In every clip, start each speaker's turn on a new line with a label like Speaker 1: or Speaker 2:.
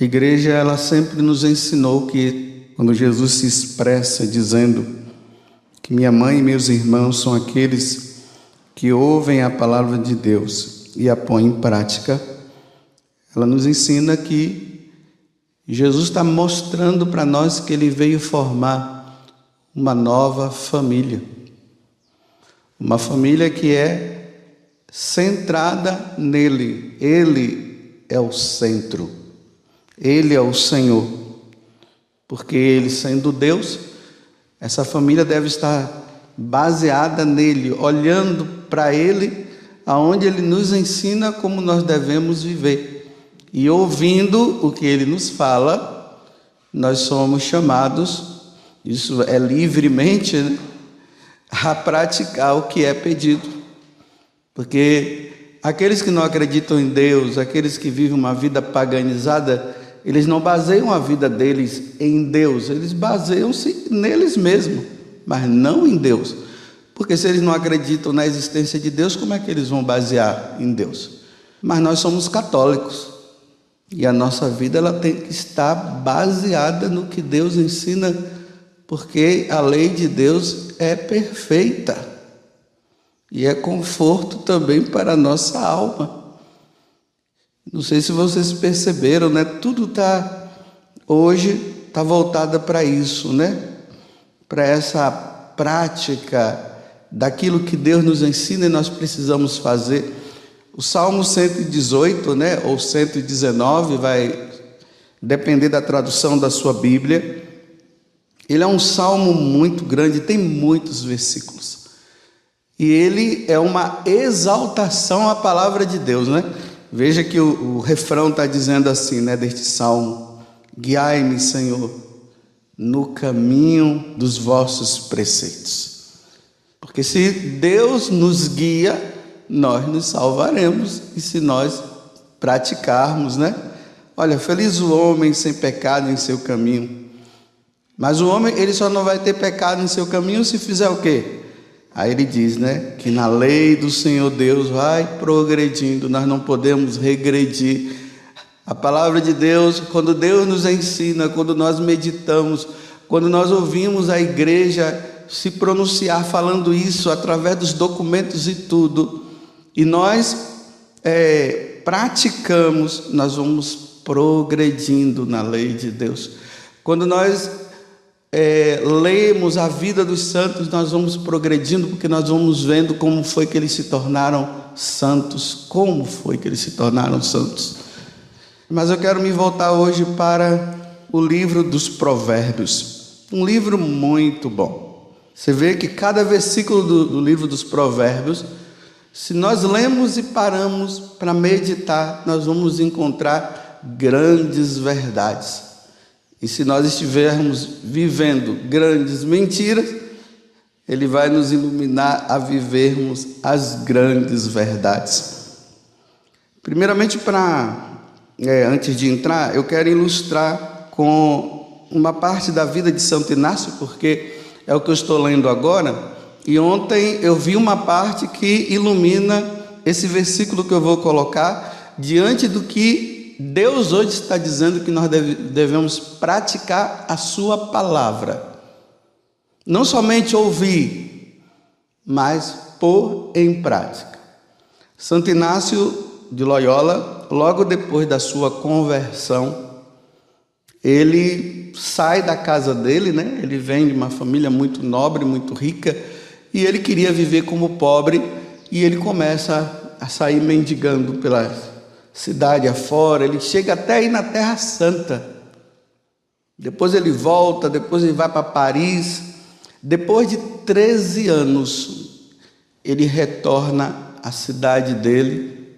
Speaker 1: A igreja ela sempre nos ensinou que quando Jesus se expressa dizendo que minha mãe e meus irmãos são aqueles que ouvem a palavra de Deus e a põem em prática, ela nos ensina que Jesus está mostrando para nós que ele veio formar uma nova família. Uma família que é centrada nele. Ele é o centro. Ele é o Senhor. Porque ele sendo Deus, essa família deve estar baseada nele, olhando para ele, aonde ele nos ensina como nós devemos viver. E ouvindo o que ele nos fala, nós somos chamados, isso é livremente, né, a praticar o que é pedido. Porque aqueles que não acreditam em Deus, aqueles que vivem uma vida paganizada, eles não baseiam a vida deles em Deus, eles baseiam-se neles mesmos, mas não em Deus. Porque se eles não acreditam na existência de Deus, como é que eles vão basear em Deus? Mas nós somos católicos. E a nossa vida ela tem que estar baseada no que Deus ensina, porque a lei de Deus é perfeita. E é conforto também para a nossa alma. Não sei se vocês perceberam, né? Tudo está hoje está voltada para isso, né? Para essa prática daquilo que Deus nos ensina e nós precisamos fazer. O Salmo 118, né, ou 119, vai depender da tradução da sua Bíblia. Ele é um salmo muito grande, tem muitos versículos. E ele é uma exaltação à palavra de Deus, né? Veja que o, o refrão está dizendo assim, né, deste salmo: Guiai-me, Senhor, no caminho dos vossos preceitos. Porque se Deus nos guia, nós nos salvaremos, e se nós praticarmos, né? Olha, feliz o homem sem pecado em seu caminho. Mas o homem, ele só não vai ter pecado em seu caminho se fizer o quê? Aí ele diz, né, que na lei do Senhor Deus vai progredindo, nós não podemos regredir. A palavra de Deus, quando Deus nos ensina, quando nós meditamos, quando nós ouvimos a igreja se pronunciar falando isso através dos documentos e tudo, e nós é, praticamos, nós vamos progredindo na lei de Deus. Quando nós é, lemos a vida dos santos, nós vamos progredindo, porque nós vamos vendo como foi que eles se tornaram santos, como foi que eles se tornaram santos. Mas eu quero me voltar hoje para o livro dos Provérbios, um livro muito bom. Você vê que cada versículo do, do livro dos Provérbios, se nós lemos e paramos para meditar, nós vamos encontrar grandes verdades. E se nós estivermos vivendo grandes mentiras, Ele vai nos iluminar a vivermos as grandes verdades. Primeiramente, para é, antes de entrar, eu quero ilustrar com uma parte da vida de Santo Inácio, porque é o que eu estou lendo agora. E ontem eu vi uma parte que ilumina esse versículo que eu vou colocar diante do que Deus hoje está dizendo que nós devemos praticar a Sua palavra. Não somente ouvir, mas pôr em prática. Santo Inácio de Loyola, logo depois da sua conversão, ele sai da casa dele, né? Ele vem de uma família muito nobre, muito rica, e ele queria viver como pobre, e ele começa a sair mendigando pelas cidade afora, ele chega até aí na Terra Santa. Depois ele volta, depois ele vai para Paris. Depois de 13 anos, ele retorna à cidade dele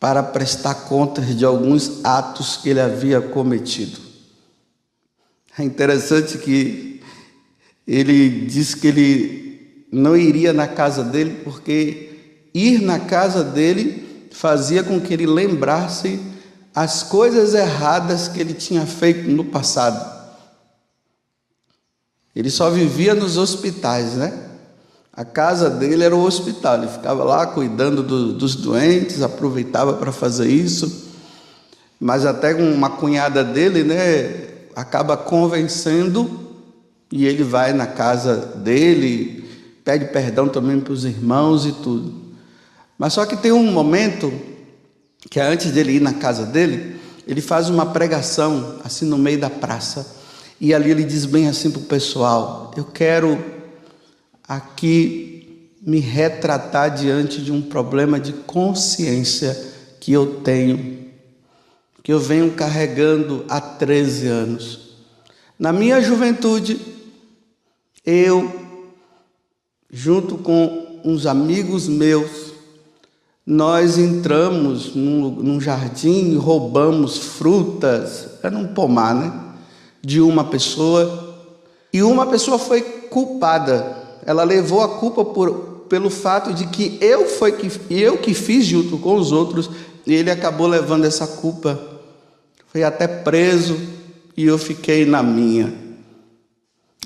Speaker 1: para prestar contas de alguns atos que ele havia cometido. É interessante que ele diz que ele não iria na casa dele porque ir na casa dele fazia com que ele lembrasse as coisas erradas que ele tinha feito no passado. Ele só vivia nos hospitais, né? A casa dele era o hospital, ele ficava lá cuidando do, dos doentes, aproveitava para fazer isso. mas até uma cunhada dele, né, acaba convencendo e ele vai na casa dele, pede perdão também para os irmãos e tudo. Mas só que tem um momento que é antes dele ir na casa dele, ele faz uma pregação assim no meio da praça. E ali ele diz bem assim para o pessoal: Eu quero aqui me retratar diante de um problema de consciência que eu tenho, que eu venho carregando há 13 anos. Na minha juventude, eu, junto com uns amigos meus, nós entramos num, num jardim e roubamos frutas, era um pomar, né? De uma pessoa, e uma pessoa foi culpada, ela levou a culpa por, pelo fato de que eu foi que eu que fiz junto com os outros, e ele acabou levando essa culpa. Foi até preso e eu fiquei na minha.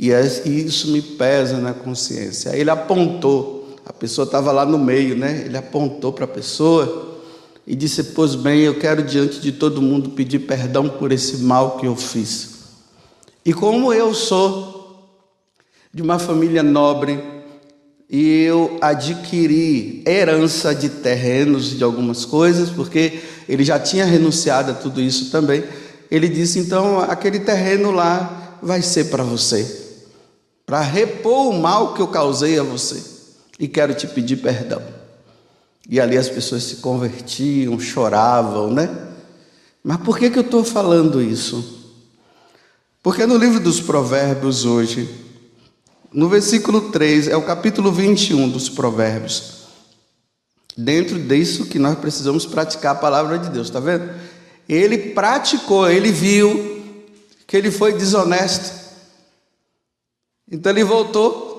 Speaker 1: E isso me pesa na consciência. Ele apontou, a pessoa estava lá no meio, né? Ele apontou para a pessoa e disse: Pois bem, eu quero diante de todo mundo pedir perdão por esse mal que eu fiz. E como eu sou de uma família nobre e eu adquiri herança de terrenos, de algumas coisas, porque ele já tinha renunciado a tudo isso também. Ele disse: Então, aquele terreno lá vai ser para você para repor o mal que eu causei a você. E quero te pedir perdão. E ali as pessoas se convertiam, choravam, né? Mas por que, que eu estou falando isso? Porque no livro dos Provérbios hoje, no versículo 3, é o capítulo 21 dos Provérbios. Dentro disso que nós precisamos praticar a palavra de Deus, está vendo? Ele praticou, ele viu que ele foi desonesto. Então ele voltou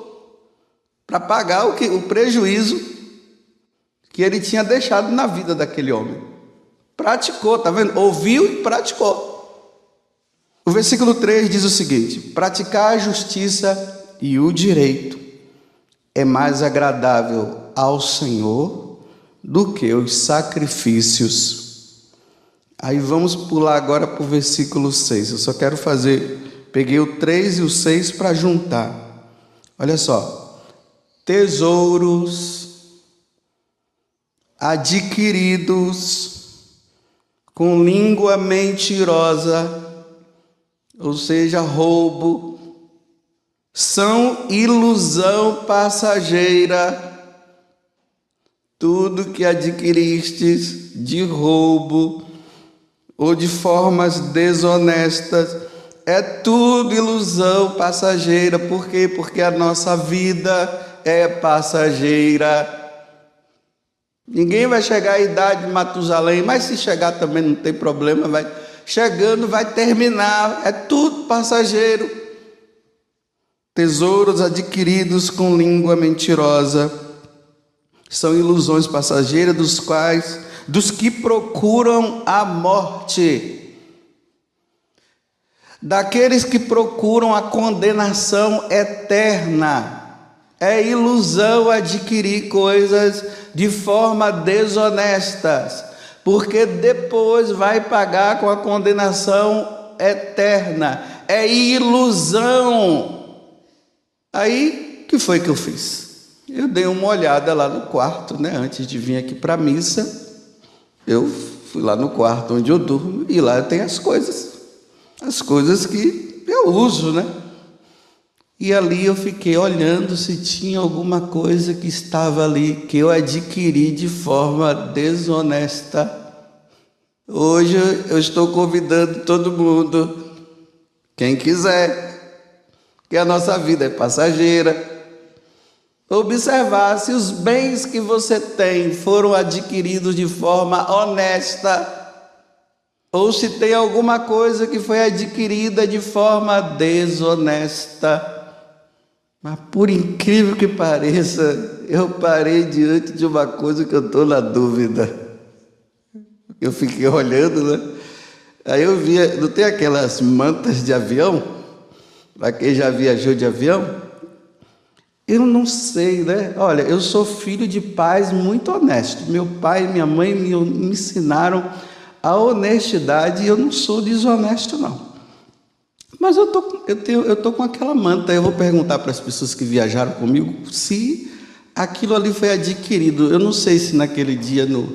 Speaker 1: para pagar o, que, o prejuízo que ele tinha deixado na vida daquele homem. Praticou, tá vendo? Ouviu e praticou. O versículo 3 diz o seguinte: praticar a justiça e o direito é mais agradável ao Senhor do que os sacrifícios. Aí vamos pular agora para o versículo 6. Eu só quero fazer Peguei o 3 e o 6 para juntar. Olha só. Tesouros adquiridos com língua mentirosa, ou seja, roubo, são ilusão passageira. Tudo que adquiristes de roubo ou de formas desonestas é tudo ilusão passageira. Por quê? Porque a nossa vida é passageira. Ninguém vai chegar à idade de Matusalém, mas se chegar também não tem problema, vai chegando, vai terminar, é tudo passageiro. Tesouros adquiridos com língua mentirosa são ilusões passageiras dos quais dos que procuram a morte daqueles que procuram a condenação eterna. É ilusão adquirir coisas de forma desonestas, porque depois vai pagar com a condenação eterna. É ilusão. Aí, que foi que eu fiz? Eu dei uma olhada lá no quarto, né, antes de vir aqui para a missa. Eu fui lá no quarto onde eu durmo e lá tem as coisas as coisas que eu uso, né? E ali eu fiquei olhando se tinha alguma coisa que estava ali que eu adquiri de forma desonesta. Hoje eu estou convidando todo mundo, quem quiser, que a nossa vida é passageira, observar se os bens que você tem foram adquiridos de forma honesta ou se tem alguma coisa que foi adquirida de forma desonesta. Mas por incrível que pareça, eu parei diante de uma coisa que eu estou na dúvida. Eu fiquei olhando, né? Aí eu via, não tem aquelas mantas de avião? Para quem já viajou de avião? Eu não sei, né? Olha, eu sou filho de pais muito honestos. Meu pai e minha mãe me, ensinaram a honestidade, eu não sou desonesto, não. Mas eu tô, eu, tenho, eu tô com aquela manta. Eu vou perguntar para as pessoas que viajaram comigo se aquilo ali foi adquirido. Eu não sei se naquele dia no,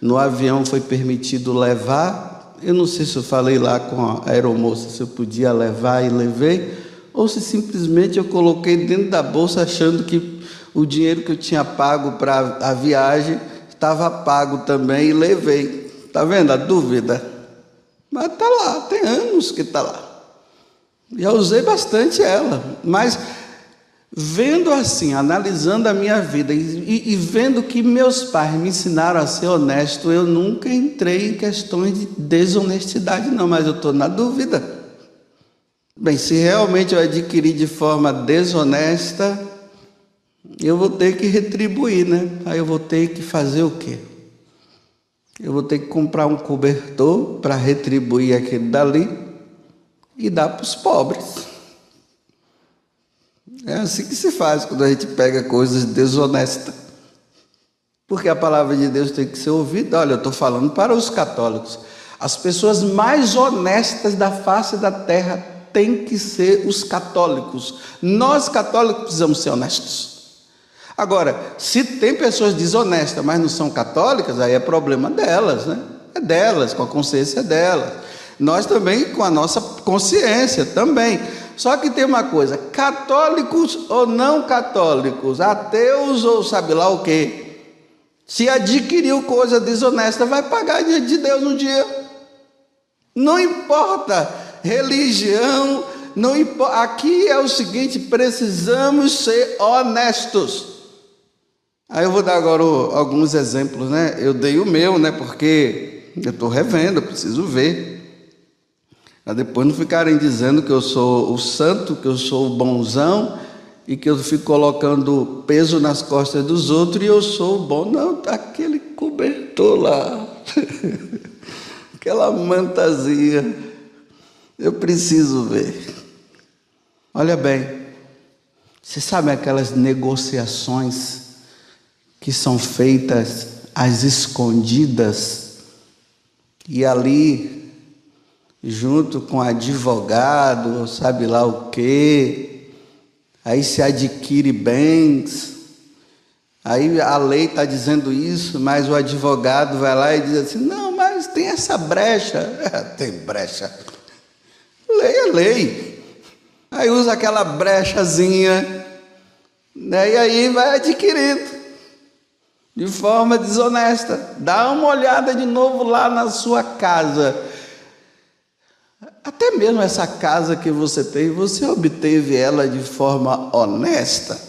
Speaker 1: no avião foi permitido levar. Eu não sei se eu falei lá com a aeromoça se eu podia levar e levei, ou se simplesmente eu coloquei dentro da bolsa achando que o dinheiro que eu tinha pago para a viagem estava pago também e levei. Tá vendo a dúvida? Mas tá lá, tem anos que tá lá. Já usei bastante ela, mas vendo assim, analisando a minha vida e, e, vendo que meus pais me ensinaram a ser honesto, eu nunca entrei em questões de desonestidade, não, mas eu estou na dúvida. Bem, se realmente eu adquiri de forma desonesta, eu vou ter que retribuir, né? Aí eu vou ter que fazer o quê? Eu vou ter que comprar um cobertor para retribuir aquele dali e dar para os pobres. É assim que se faz quando a gente pega coisas desonestas. Porque a palavra de Deus tem que ser ouvida. Olha, eu estou falando para os católicos. As pessoas mais honestas da face da terra têm que ser os católicos. Nós católicos precisamos ser honestos. Agora, se tem pessoas desonestas, mas não são católicas, aí é problema delas, né? É delas, com a consciência delas. Nós também com a nossa consciência também. Só que tem uma coisa: católicos ou não católicos, ateus ou sabe lá o quê, se adquiriu coisa desonesta, vai pagar diante de Deus um dia. Não importa religião, não importa. Aqui é o seguinte: precisamos ser honestos. Aí eu vou dar agora alguns exemplos, né? Eu dei o meu, né? Porque eu estou revendo, preciso ver. Para depois não ficarem dizendo que eu sou o santo, que eu sou o bonzão e que eu fico colocando peso nas costas dos outros e eu sou o bom. Não, tá aquele cobertor lá, aquela mantazinha. Eu preciso ver. Olha bem, você sabe aquelas negociações que são feitas às escondidas e ali junto com advogado, sabe lá o quê, aí se adquire bens, aí a lei está dizendo isso, mas o advogado vai lá e diz assim: não, mas tem essa brecha. É, tem brecha. Lei é lei. Aí usa aquela brechazinha, né, e aí vai adquirindo de forma desonesta. Dá uma olhada de novo lá na sua casa até mesmo essa casa que você tem, você obteve ela de forma honesta?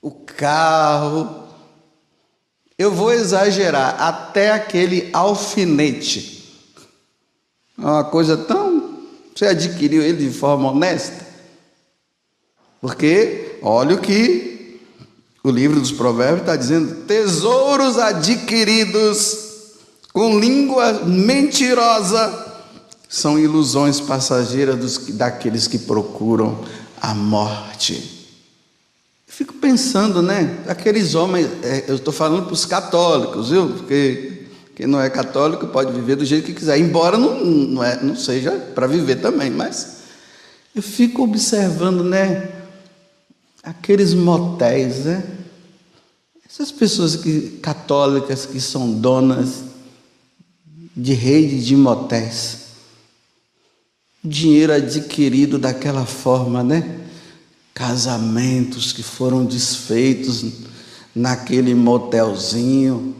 Speaker 1: O carro, eu vou exagerar, até aquele alfinete. É uma coisa tão. Você adquiriu ele de forma honesta? Porque, olha o que o livro dos Provérbios está dizendo: tesouros adquiridos com língua mentirosa são ilusões passageiras dos, daqueles que procuram a morte. Fico pensando, né? Aqueles homens, é, eu estou falando para os católicos, viu? Porque quem não é católico pode viver do jeito que quiser, embora não, não, é, não seja para viver também, mas eu fico observando, né? Aqueles motéis, né? Essas pessoas que, católicas que são donas de redes de motéis dinheiro adquirido daquela forma, né? Casamentos que foram desfeitos naquele motelzinho,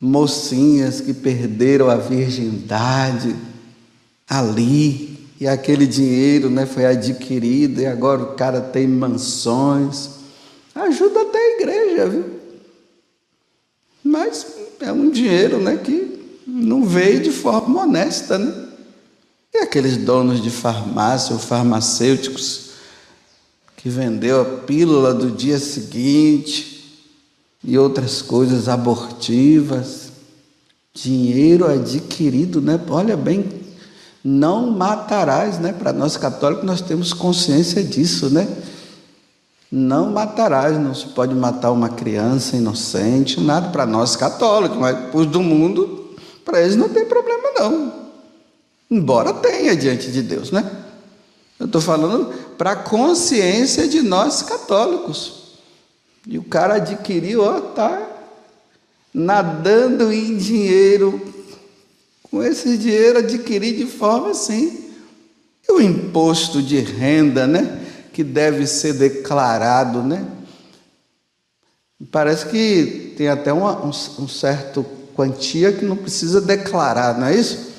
Speaker 1: mocinhas que perderam a virgindade ali, e aquele dinheiro né, foi adquirido, e agora o cara tem mansões. Ajuda até a igreja, viu? Mas é um dinheiro né, que não veio de forma honesta, né? E aqueles donos de farmácia ou farmacêuticos que vendeu a pílula do dia seguinte e outras coisas abortivas, dinheiro adquirido, né? Olha bem, não matarás, né? Para nós católicos nós temos consciência disso, né? Não matarás, não se pode matar uma criança inocente, nada para nós católicos, mas para os do mundo, para eles não tem problema não. Embora tenha diante de Deus, né? Eu estou falando para a consciência de nós católicos. E o cara adquiriu, ó, tá nadando em dinheiro, com esse dinheiro adquirido de forma assim. E o imposto de renda, né? Que deve ser declarado, né? Parece que tem até uma, um, um certo quantia que não precisa declarar, não é isso?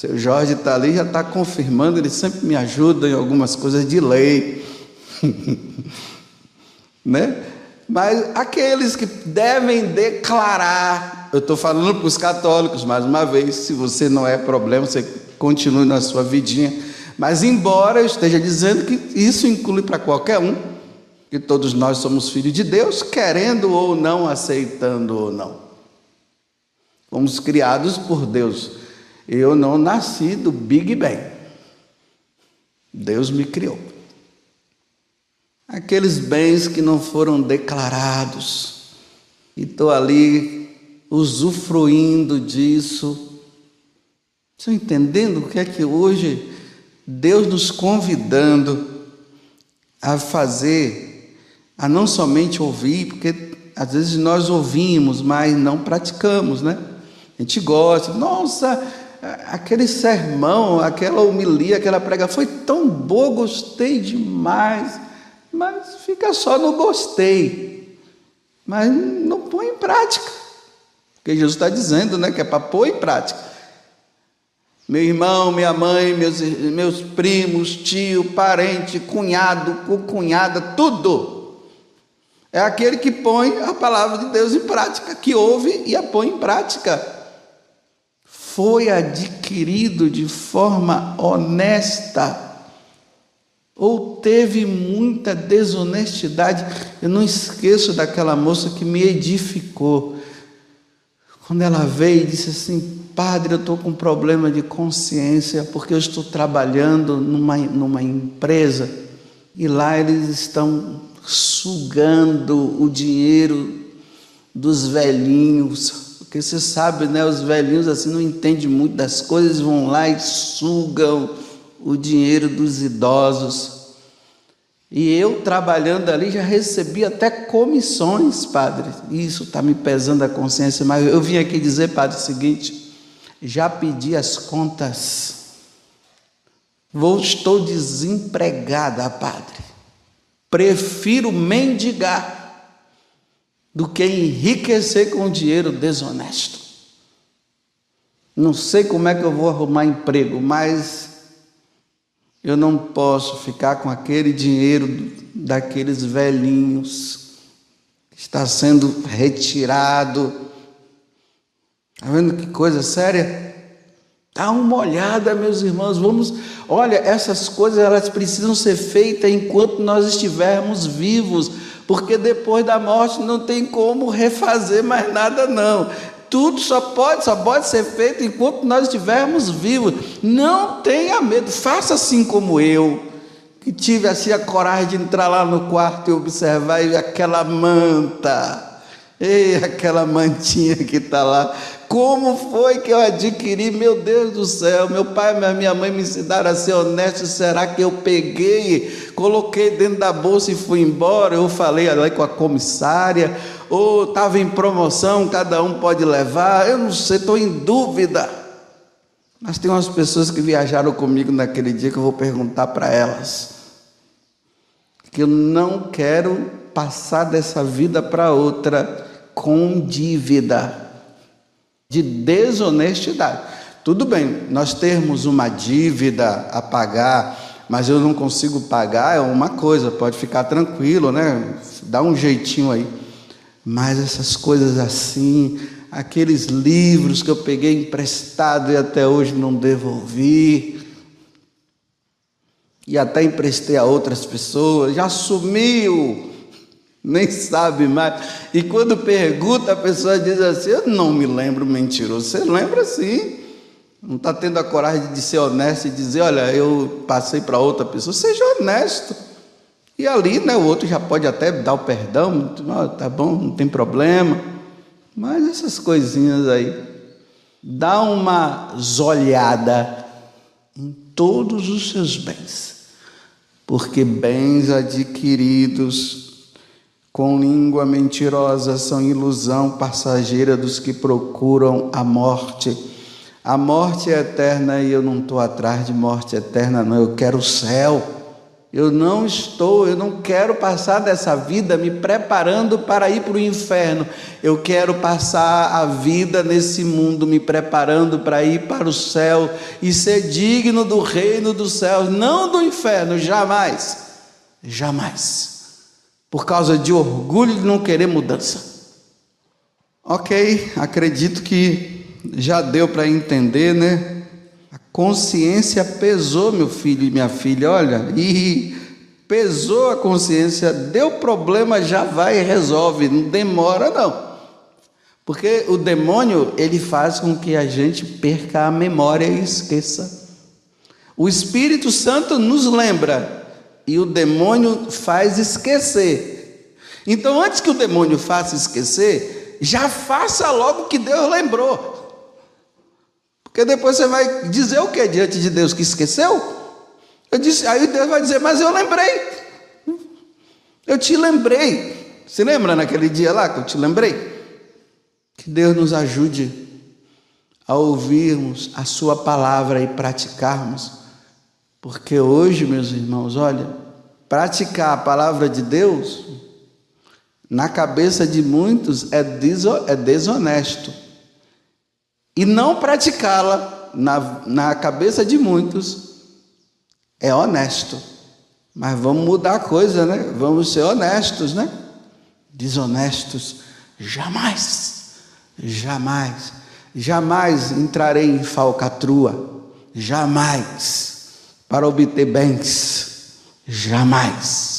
Speaker 1: Seu Jorge está ali, já está confirmando, ele sempre me ajuda em algumas coisas de lei. né? Mas aqueles que devem declarar, eu estou falando para os católicos, mais uma vez, se você não é problema, você continue na sua vidinha. Mas, embora eu esteja dizendo que isso inclui para qualquer um, que todos nós somos filhos de Deus, querendo ou não, aceitando ou não. Fomos criados por Deus. Eu não nasci do Big Bang. Deus me criou. Aqueles bens que não foram declarados, e estou ali usufruindo disso. Estão entendendo o que é que hoje Deus nos convidando a fazer, a não somente ouvir, porque às vezes nós ouvimos, mas não praticamos, né? A gente gosta, nossa, aquele sermão, aquela homilia, aquela prega foi tão boa, gostei demais, mas fica só no gostei, mas não põe em prática, porque Jesus está dizendo, né, que é para pôr em prática. Meu irmão, minha mãe, meus, meus primos, tio, parente, cunhado, cunhada, tudo. É aquele que põe a palavra de Deus em prática, que ouve e a põe em prática foi adquirido de forma honesta ou teve muita desonestidade. Eu não esqueço daquela moça que me edificou. Quando ela veio e disse assim: Padre, eu estou com problema de consciência porque eu estou trabalhando numa, numa empresa e lá eles estão sugando o dinheiro dos velhinhos porque você sabe, né, os velhinhos assim não entendem muito das coisas, vão lá e sugam o dinheiro dos idosos. E eu trabalhando ali já recebi até comissões, padre. Isso está me pesando a consciência, mas eu vim aqui dizer, padre, o seguinte: já pedi as contas. Vou, estou desempregada, padre. Prefiro mendigar do que enriquecer com dinheiro desonesto. Não sei como é que eu vou arrumar emprego, mas eu não posso ficar com aquele dinheiro daqueles velhinhos que está sendo retirado. Está vendo que coisa séria? Dá uma olhada, meus irmãos, vamos. Olha, essas coisas elas precisam ser feitas enquanto nós estivermos vivos porque depois da morte não tem como refazer mais nada não. Tudo só pode, só pode ser feito enquanto nós estivermos vivos. Não tenha medo, faça assim como eu, que tive assim a coragem de entrar lá no quarto e observar aquela manta. Ei, aquela mantinha que está lá. Como foi que eu adquiri? Meu Deus do céu, meu pai e minha mãe me ensinaram a ser honesto. Será que eu peguei, coloquei dentro da bolsa e fui embora? Eu falei ali com a comissária, ou estava em promoção, cada um pode levar. Eu não sei, estou em dúvida. Mas tem umas pessoas que viajaram comigo naquele dia que eu vou perguntar para elas. Que eu não quero passar dessa vida para outra com dívida de desonestidade. Tudo bem, nós termos uma dívida a pagar, mas eu não consigo pagar, é uma coisa, pode ficar tranquilo, né? Dá um jeitinho aí. Mas essas coisas assim, aqueles livros que eu peguei emprestado e até hoje não devolvi, e até emprestei a outras pessoas, já sumiu nem sabe mais. E quando pergunta, a pessoa diz assim: Eu não me lembro mentiroso. Você lembra sim. Não está tendo a coragem de ser honesto e dizer: Olha, eu passei para outra pessoa. Seja honesto. E ali, né, o outro já pode até dar o perdão, oh, tá bom, não tem problema. Mas essas coisinhas aí, dá uma zolhada em todos os seus bens, porque bens adquiridos com língua mentirosa são ilusão passageira dos que procuram a morte. A morte é eterna e eu não estou atrás de morte eterna, não, eu quero o céu. Eu não estou, eu não quero passar dessa vida me preparando para ir para o inferno. Eu quero passar a vida nesse mundo me preparando para ir para o céu e ser digno do reino dos céus, não do inferno, jamais. Jamais. Por causa de orgulho de não querer mudança. Ok, acredito que já deu para entender, né? Consciência pesou, meu filho e minha filha, olha, e pesou a consciência, deu problema, já vai e resolve, não demora não. Porque o demônio, ele faz com que a gente perca a memória e esqueça. O Espírito Santo nos lembra e o demônio faz esquecer. Então, antes que o demônio faça esquecer, já faça logo o que Deus lembrou. Porque depois você vai dizer o que diante de Deus que esqueceu? Eu disse, aí Deus vai dizer, mas eu lembrei. Eu te lembrei. Se lembra naquele dia lá que eu te lembrei? Que Deus nos ajude a ouvirmos a Sua palavra e praticarmos. Porque hoje, meus irmãos, olha, praticar a palavra de Deus, na cabeça de muitos, é desonesto. E não praticá-la na, na cabeça de muitos é honesto. Mas vamos mudar a coisa, né? Vamos ser honestos, né? Desonestos, jamais, jamais, jamais entrarei em falcatrua, jamais, para obter bens, jamais.